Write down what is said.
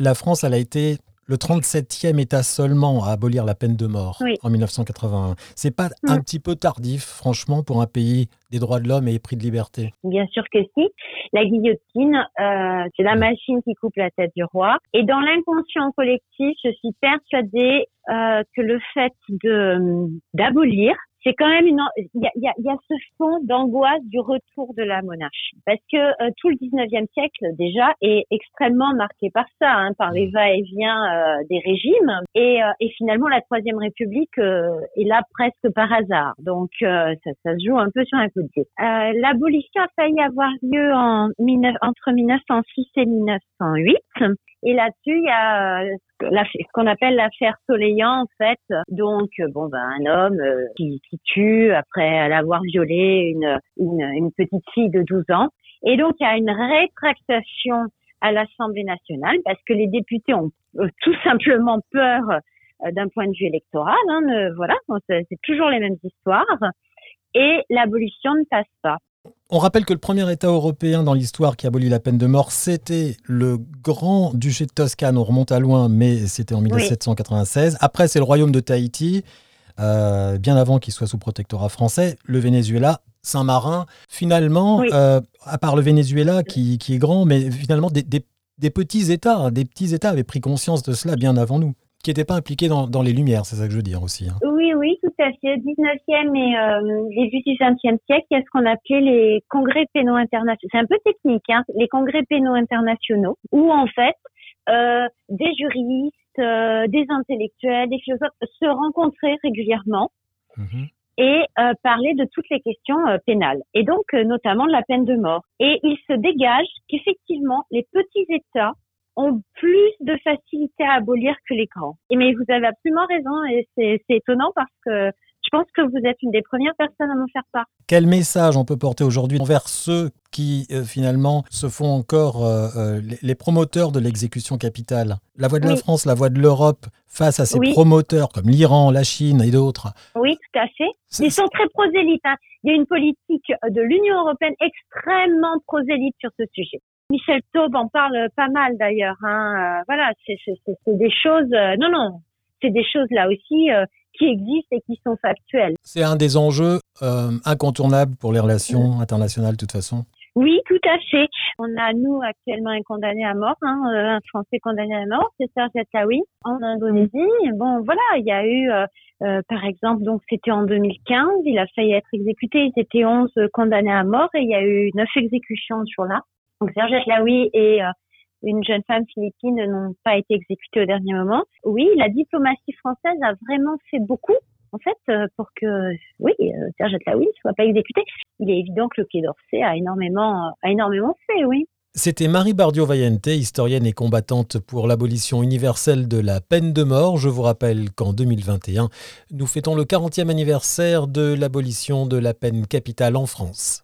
la France, elle a été le 37e État seulement à abolir la peine de mort en 1981. C'est pas un mm. petit peu tardif, franchement, pour un pays des droits de l'homme et épris de liberté? Bien sûr que si. La guillotine, euh, c'est la mm. machine qui coupe la tête du roi. Et dans l'inconscient collectif, je suis persuadée euh, que le fait de d'abolir c'est quand même une il y a, y, a, y a, ce fond d'angoisse du retour de la monarchie. Parce que euh, tout le 19e siècle déjà est extrêmement marqué par ça hein, par les va-et-vient euh, des régimes. Et, euh, et, finalement la troisième république est là presque par hasard. Donc ça, ça, se joue un peu sur un coup de pied. L'abolition a failli avoir lieu en entre 1906 et 1908 et là-dessus, il y a euh, ce qu'on appelle l'affaire Soleillant, en fait. Donc, euh, bon, ben, un homme euh, qui, qui, tue après l'avoir violé une, une, une, petite fille de 12 ans. Et donc, il y a une rétractation à l'Assemblée nationale parce que les députés ont tout simplement peur d'un point de vue électoral. Hein, voilà, c'est toujours les mêmes histoires. Et l'abolition ne passe pas. On rappelle que le premier État européen dans l'histoire qui abolit la peine de mort, c'était le Grand Duché de Toscane. On remonte à loin, mais c'était en 1796. Après, c'est le Royaume de Tahiti, euh, bien avant qu'il soit sous protectorat français. Le Venezuela, Saint-Marin. Finalement, euh, à part le Venezuela qui, est grand, mais finalement, des, petits États, hein, des petits États avaient pris conscience de cela bien avant nous qui n'étaient pas impliqués dans, les Lumières, c'est ça que je veux dire aussi. Hein. Oui, oui, tout à fait. 19e et euh, début du 20e siècle, il y a ce qu'on appelait les congrès pénaux internationaux. C'est un peu technique, hein, les congrès pénaux internationaux, où en fait, euh, des juristes, euh, des intellectuels, des philosophes se rencontraient régulièrement. Mhm. et euh, parlaient de toutes les questions pénales, et donc notamment de la peine de mort. Et il se dégage qu'effectivement, les petits États ont plus de facilité à abolir que les grands. Et mais vous avez absolument raison et c'est étonnant parce que je pense que vous êtes une des premières personnes à m'en faire part. Quel message on peut porter aujourd'hui envers ceux qui euh, finalement se font encore euh, euh, les, promoteurs de l'exécution capitale? La voix de la France, la voix de l'Europe face à ces promoteurs comme l'Iran, la Chine et d'autres. Oui, tout à fait. Ils sont très prosélytes. Hein. Il y a une politique de l'Union européenne extrêmement prosélyte sur ce sujet. Michel Taube en parle pas mal d'ailleurs. Hein. Euh, voilà, c'est des choses. Euh, non, non, c'est des choses là aussi euh, qui existent et qui sont factuelles. C'est un des enjeux incontournables pour les relations internationales, de toute façon. Oui, tout à fait. On a, nous, actuellement un condamné à mort, hein, un Français condamné à mort, c'est Serge Atlaoui, en Indonésie. Bon, voilà, il y a eu, par exemple, donc c'était en 2015, il a failli être exécuté, il était 11 condamnés à mort et il y a eu 9 exécutions sur là. Donc Serge Laoui et euh, une jeune femme philippine n'ont pas été exécutées au dernier moment. Oui, la diplomatie française a vraiment fait beaucoup en fait, euh, pour que, oui, euh, Serge Atlaoui ne soit pas exécuté. Il est évident que le Quai d'Orsay a énormément, a énormément fait, oui. C'était Marie Bardio-Vallente, historienne et combattante pour l'abolition universelle de la peine de mort. Je vous rappelle qu'en 2021, nous fêtons le 40e anniversaire de l'abolition de la peine capitale en France.